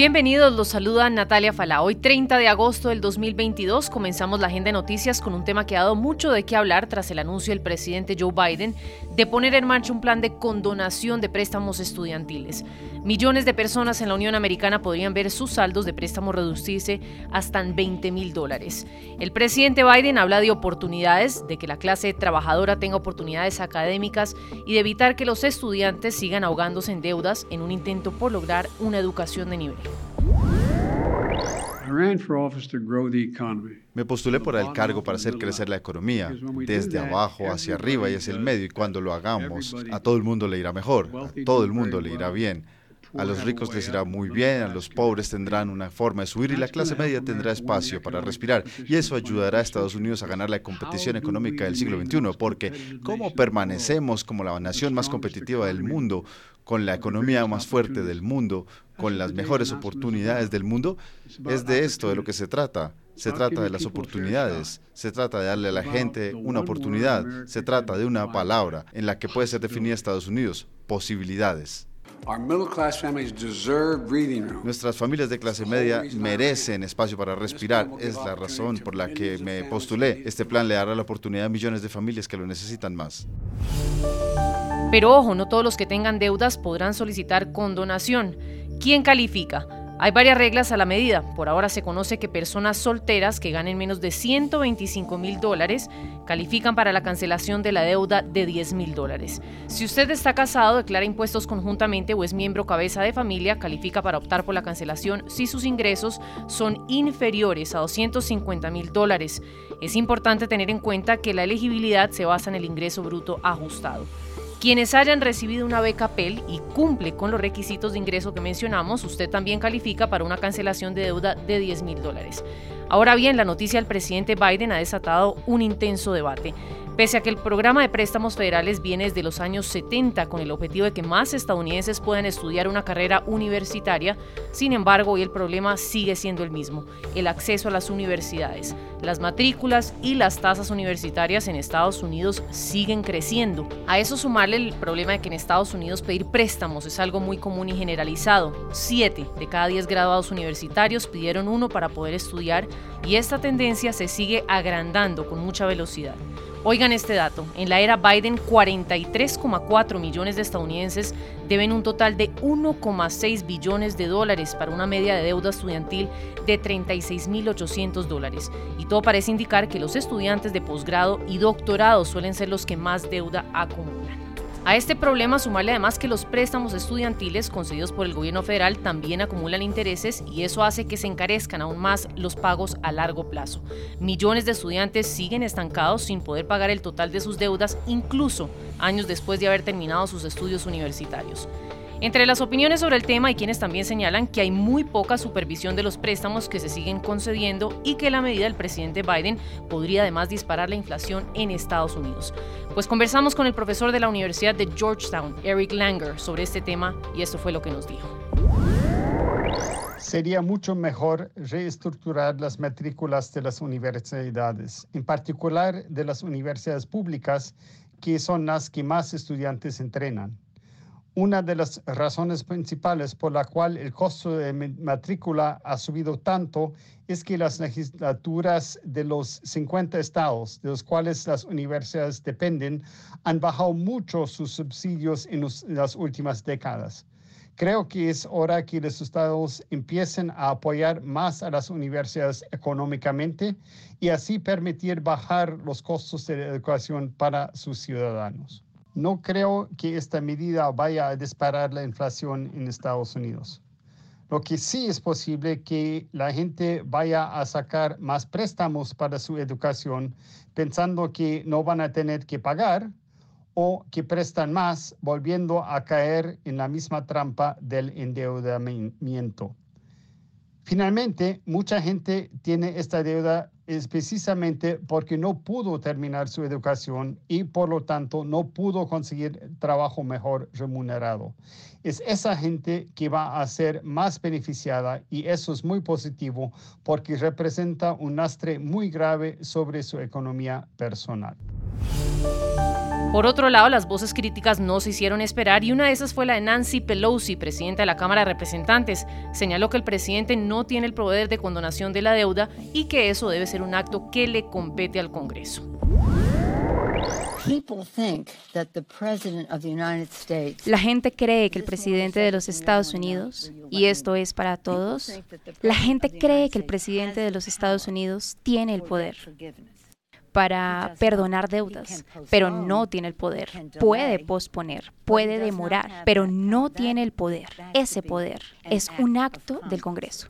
Bienvenidos, los saluda Natalia Fala. Hoy 30 de agosto del 2022 comenzamos la agenda de noticias con un tema que ha dado mucho de qué hablar tras el anuncio del presidente Joe Biden de poner en marcha un plan de condonación de préstamos estudiantiles. Millones de personas en la Unión Americana podrían ver sus saldos de préstamos reducirse hasta en 20 mil dólares. El presidente Biden habla de oportunidades, de que la clase trabajadora tenga oportunidades académicas y de evitar que los estudiantes sigan ahogándose en deudas en un intento por lograr una educación de nivel. Me postulé por el cargo para hacer crecer la economía, desde abajo hacia arriba y hacia el medio, y cuando lo hagamos, a todo el mundo le irá mejor, a todo el mundo le irá bien. A los ricos les irá muy bien, a los pobres tendrán una forma de subir y la clase media tendrá espacio para respirar. Y eso ayudará a Estados Unidos a ganar la competición económica del siglo XXI, porque ¿cómo permanecemos como la nación más competitiva del mundo, con la economía más fuerte del mundo, con las mejores oportunidades del mundo? Es de esto de lo que se trata. Se trata de las oportunidades, se trata de darle a la gente una oportunidad, se trata de una palabra en la que puede ser definida Estados Unidos, posibilidades. Nuestras familias de clase media merecen espacio para respirar. Es la razón por la que me postulé. Este plan le dará la oportunidad a millones de familias que lo necesitan más. Pero ojo, no todos los que tengan deudas podrán solicitar condonación. ¿Quién califica? Hay varias reglas a la medida. Por ahora se conoce que personas solteras que ganen menos de 125 mil dólares califican para la cancelación de la deuda de 10 mil dólares. Si usted está casado, declara impuestos conjuntamente o es miembro cabeza de familia, califica para optar por la cancelación si sus ingresos son inferiores a 250 mil dólares. Es importante tener en cuenta que la elegibilidad se basa en el ingreso bruto ajustado. Quienes hayan recibido una beca Pell y cumple con los requisitos de ingreso que mencionamos, usted también califica para una cancelación de deuda de 10 mil dólares. Ahora bien, la noticia del presidente Biden ha desatado un intenso debate. Pese a que el programa de préstamos federales viene desde los años 70 con el objetivo de que más estadounidenses puedan estudiar una carrera universitaria, sin embargo, hoy el problema sigue siendo el mismo, el acceso a las universidades. Las matrículas y las tasas universitarias en Estados Unidos siguen creciendo. A eso sumarle el problema de que en Estados Unidos pedir préstamos es algo muy común y generalizado. Siete de cada diez graduados universitarios pidieron uno para poder estudiar y esta tendencia se sigue agrandando con mucha velocidad. Oigan este dato, en la era Biden 43,4 millones de estadounidenses deben un total de 1,6 billones de dólares para una media de deuda estudiantil de 36.800 dólares. Y todo parece indicar que los estudiantes de posgrado y doctorado suelen ser los que más deuda acumulan. A este problema sumarle además que los préstamos estudiantiles concedidos por el gobierno federal también acumulan intereses y eso hace que se encarezcan aún más los pagos a largo plazo. Millones de estudiantes siguen estancados sin poder pagar el total de sus deudas incluso años después de haber terminado sus estudios universitarios. Entre las opiniones sobre el tema hay quienes también señalan que hay muy poca supervisión de los préstamos que se siguen concediendo y que la medida del presidente Biden podría además disparar la inflación en Estados Unidos. Pues conversamos con el profesor de la Universidad de Georgetown, Eric Langer, sobre este tema y esto fue lo que nos dijo. Sería mucho mejor reestructurar las matrículas de las universidades, en particular de las universidades públicas, que son las que más estudiantes entrenan. Una de las razones principales por la cual el costo de matrícula ha subido tanto es que las legislaturas de los 50 estados, de los cuales las universidades dependen, han bajado mucho sus subsidios en, las últimas décadas. Creo que es hora que los estados empiecen a apoyar más a las universidades económicamente y así permitir bajar los costos de educación para sus ciudadanos. No creo que esta medida vaya a disparar la inflación en Estados Unidos. Lo que sí es posible que la gente vaya a sacar más préstamos para su educación pensando que no van a tener que pagar o que prestan más volviendo a caer en la misma trampa del endeudamiento. Finalmente, mucha gente tiene esta deuda es precisamente porque no pudo terminar su educación y por lo tanto no pudo conseguir trabajo mejor remunerado. Es esa gente que va a ser más beneficiada y eso es muy positivo porque representa un lastre muy grave sobre su economía personal. Por otro lado, las voces críticas no se hicieron esperar y una de esas fue la de Nancy Pelosi, presidenta de la Cámara de Representantes. Señaló que el presidente no tiene el poder de condonación de la deuda y que eso debe ser un acto que le compete al Congreso. La gente cree que el presidente de los Estados Unidos, y esto es para todos, la gente cree que el presidente de los Estados Unidos tiene el poder para perdonar deudas, pero no tiene el poder. Puede posponer, puede demorar, pero no tiene el poder. Ese poder es un acto del Congreso.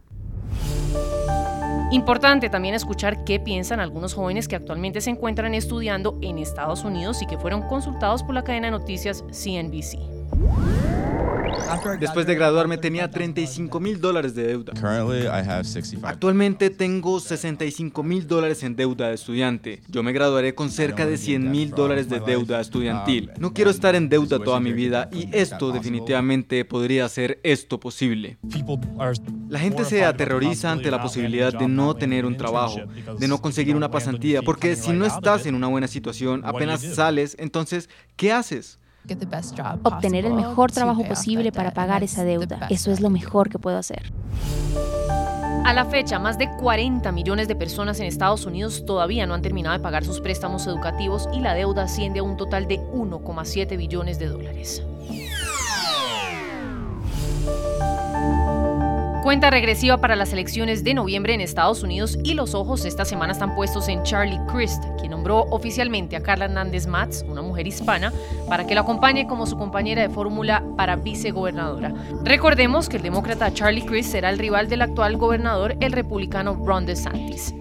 Importante también escuchar qué piensan algunos jóvenes que actualmente se encuentran estudiando en Estados Unidos y que fueron consultados por la cadena de noticias CNBC. Después de graduarme tenía 35 mil dólares de deuda. Actualmente tengo 65 mil dólares en deuda de estudiante. Yo me graduaré con cerca de 100 mil dólares de deuda estudiantil. No quiero estar en deuda toda mi vida y esto definitivamente podría hacer esto posible. La gente se aterroriza ante la posibilidad de no tener un trabajo, de no conseguir una pasantía, porque si no estás en una buena situación, apenas sales, entonces, ¿qué haces? Obtener el mejor trabajo posible para pagar esa deuda. Eso es lo mejor que puedo hacer. A la fecha, más de 40 millones de personas en Estados Unidos todavía no han terminado de pagar sus préstamos educativos y la deuda asciende a un total de 1,7 billones de dólares. Cuenta regresiva para las elecciones de noviembre en Estados Unidos y los ojos esta semana están puestos en Charlie Crist, quien nombró oficialmente a Carla Hernández Matz, una mujer hispana, para que la acompañe como su compañera de fórmula para vicegobernadora. Recordemos que el demócrata Charlie Crist será el rival del actual gobernador, el republicano Ron DeSantis.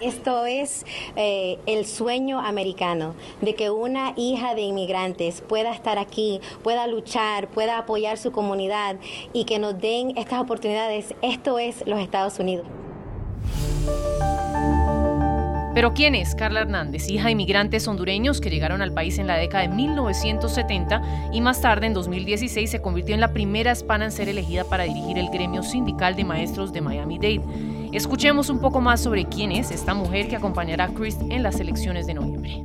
Esto es eh, el sueño americano, de que una hija de inmigrantes pueda estar aquí, pueda luchar, pueda apoyar su comunidad y que nos den estas oportunidades. Esto es los Estados Unidos. Pero ¿quién es Carla Hernández, hija de inmigrantes hondureños que llegaron al país en la década de 1970 y más tarde, en 2016, se convirtió en la primera hispana en ser elegida para dirigir el gremio sindical de maestros de Miami-Dade? Escuchemos un poco más sobre quién es esta mujer que acompañará a Chris en las elecciones de noviembre.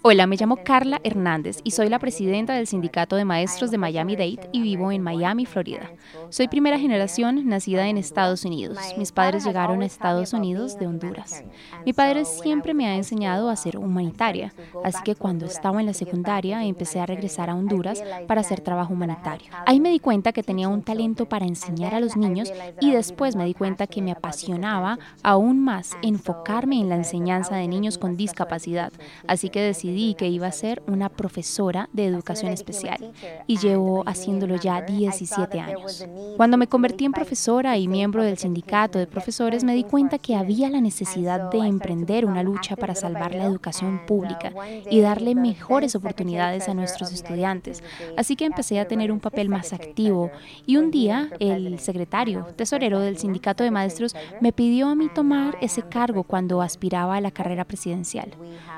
Hola, me llamo Carla Hernández y soy la presidenta del Sindicato de Maestros de Miami-Dade y vivo en Miami, Florida. Soy primera generación nacida en Estados Unidos. Mis padres llegaron a Estados Unidos de Honduras. Mi padre siempre me ha enseñado a ser humanitaria, así que cuando estaba en la secundaria empecé a regresar a Honduras para hacer trabajo humanitario. Ahí me di cuenta que tenía un talento para enseñar a los niños y después me di cuenta que me apasionaba aún más enfocarme en la enseñanza de niños con discapacidad así que decidí que iba a ser una profesora de educación especial y llevo haciéndolo ya 17 años. Cuando me convertí en profesora y miembro del sindicato de profesores, me di cuenta que había la necesidad de emprender una lucha para salvar la educación pública y darle mejores oportunidades a nuestros estudiantes. Así que empecé a tener un papel más activo y un día el secretario tesorero del sindicato de maestros me pidió a mí tomar ese cargo cuando aspiraba a la carrera presidencial.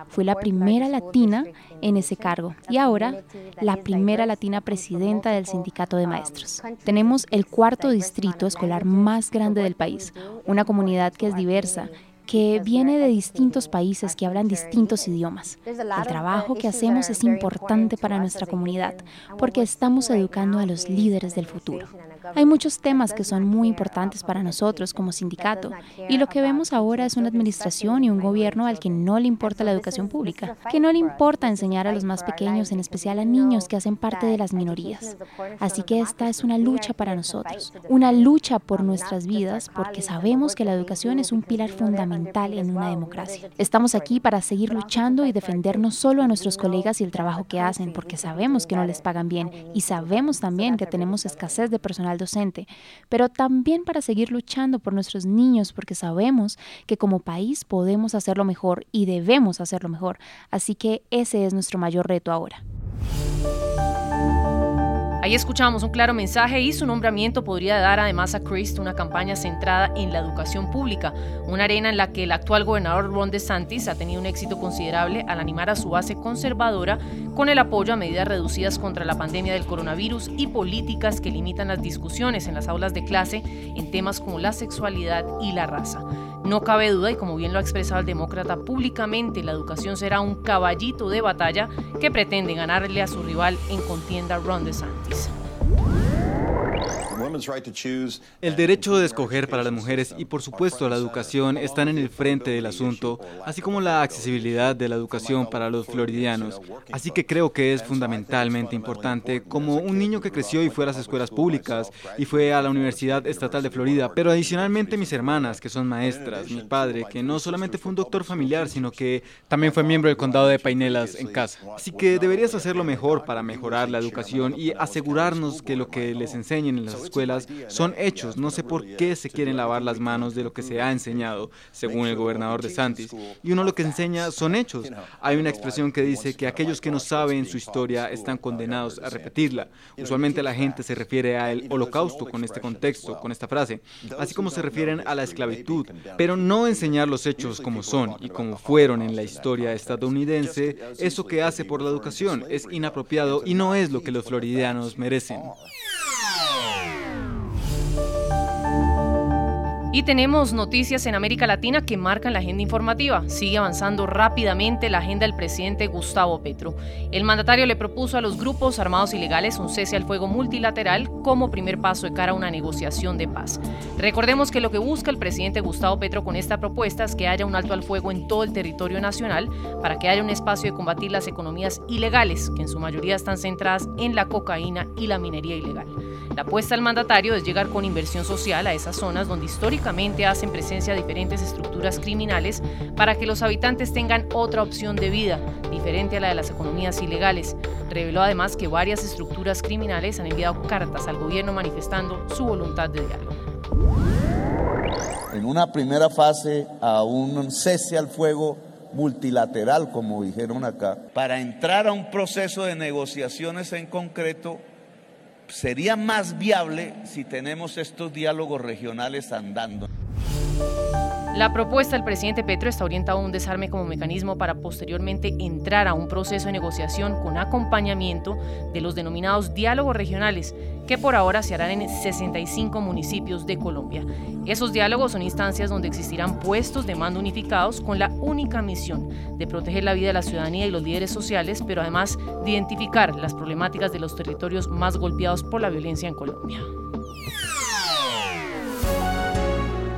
Fui la primera latina en ese cargo y ahora la primera latina presidenta del sindicato de maestros. Tenemos el cuarto distrito escolar más grande del país, una comunidad que es diversa que viene de distintos países que hablan distintos idiomas. El trabajo que hacemos es importante para nuestra comunidad porque estamos educando a los líderes del futuro. Hay muchos temas que son muy importantes para nosotros como sindicato y lo que vemos ahora es una administración y un gobierno al que no le importa la educación pública, que no le importa enseñar a los más pequeños, en especial a niños que hacen parte de las minorías. Así que esta es una lucha para nosotros, una lucha por nuestras vidas porque sabemos que la educación es un pilar fundamental en una democracia. Estamos aquí para seguir luchando y defender no solo a nuestros colegas y el trabajo que hacen porque sabemos que no les pagan bien y sabemos también que tenemos escasez de personal docente, pero también para seguir luchando por nuestros niños porque sabemos que como país podemos hacerlo mejor y debemos hacerlo mejor. Así que ese es nuestro mayor reto ahora. Ahí escuchamos un claro mensaje y su nombramiento podría dar además a Christ una campaña centrada en la educación pública, una arena en la que el actual gobernador Ron DeSantis ha tenido un éxito considerable al animar a su base conservadora con el apoyo a medidas reducidas contra la pandemia del coronavirus y políticas que limitan las discusiones en las aulas de clase en temas como la sexualidad y la raza. No cabe duda, y como bien lo ha expresado el demócrata públicamente, la educación será un caballito de batalla que pretende ganarle a su rival en contienda Ron DeSantis. El derecho de escoger para las mujeres y por supuesto la educación están en el frente del asunto, así como la accesibilidad de la educación para los floridianos. Así que creo que es fundamentalmente importante como un niño que creció y fue a las escuelas públicas y fue a la Universidad Estatal de Florida, pero adicionalmente mis hermanas que son maestras, mi padre que no solamente fue un doctor familiar, sino que también fue miembro del condado de Painelas en casa. Así que deberías hacerlo mejor para mejorar la educación y asegurarnos que lo que les enseñen en las escuelas son hechos. No sé por qué se quieren lavar las manos de lo que se ha enseñado, según el gobernador de Santis. Y uno lo que enseña son hechos. Hay una expresión que dice que aquellos que no saben su historia están condenados a repetirla. Usualmente la gente se refiere al holocausto con este contexto, con esta frase, así como se refieren a la esclavitud, pero no enseñar los hechos como son y como fueron en la historia estadounidense, eso que hace por la educación es inapropiado y no es lo que los floridianos merecen. Y tenemos noticias en América Latina que marcan la agenda informativa. Sigue avanzando rápidamente la agenda del presidente Gustavo Petro. El mandatario le propuso a los grupos armados ilegales un cese al fuego multilateral como primer paso de cara a una negociación de paz. Recordemos que lo que busca el presidente Gustavo Petro con esta propuesta es que haya un alto al fuego en todo el territorio nacional para que haya un espacio de combatir las economías ilegales, que en su mayoría están centradas en la cocaína y la minería ilegal. La apuesta del mandatario es llegar con inversión social a esas zonas donde históricamente hacen presencia diferentes estructuras criminales para que los habitantes tengan otra opción de vida, diferente a la de las economías ilegales. Reveló además que varias estructuras criminales han enviado cartas al gobierno manifestando su voluntad de diálogo. En una primera fase a un cese al fuego multilateral, como dijeron acá, para entrar a un proceso de negociaciones en concreto sería más viable si tenemos estos diálogos regionales andando. La propuesta del presidente Petro está orientada a un desarme como mecanismo para posteriormente entrar a un proceso de negociación con acompañamiento de los denominados diálogos regionales, que por ahora se harán en 65 municipios de Colombia. Esos diálogos son instancias donde existirán puestos de mando unificados con la única misión de proteger la vida de la ciudadanía y los líderes sociales, pero además de identificar las problemáticas de los territorios más golpeados por la violencia en Colombia.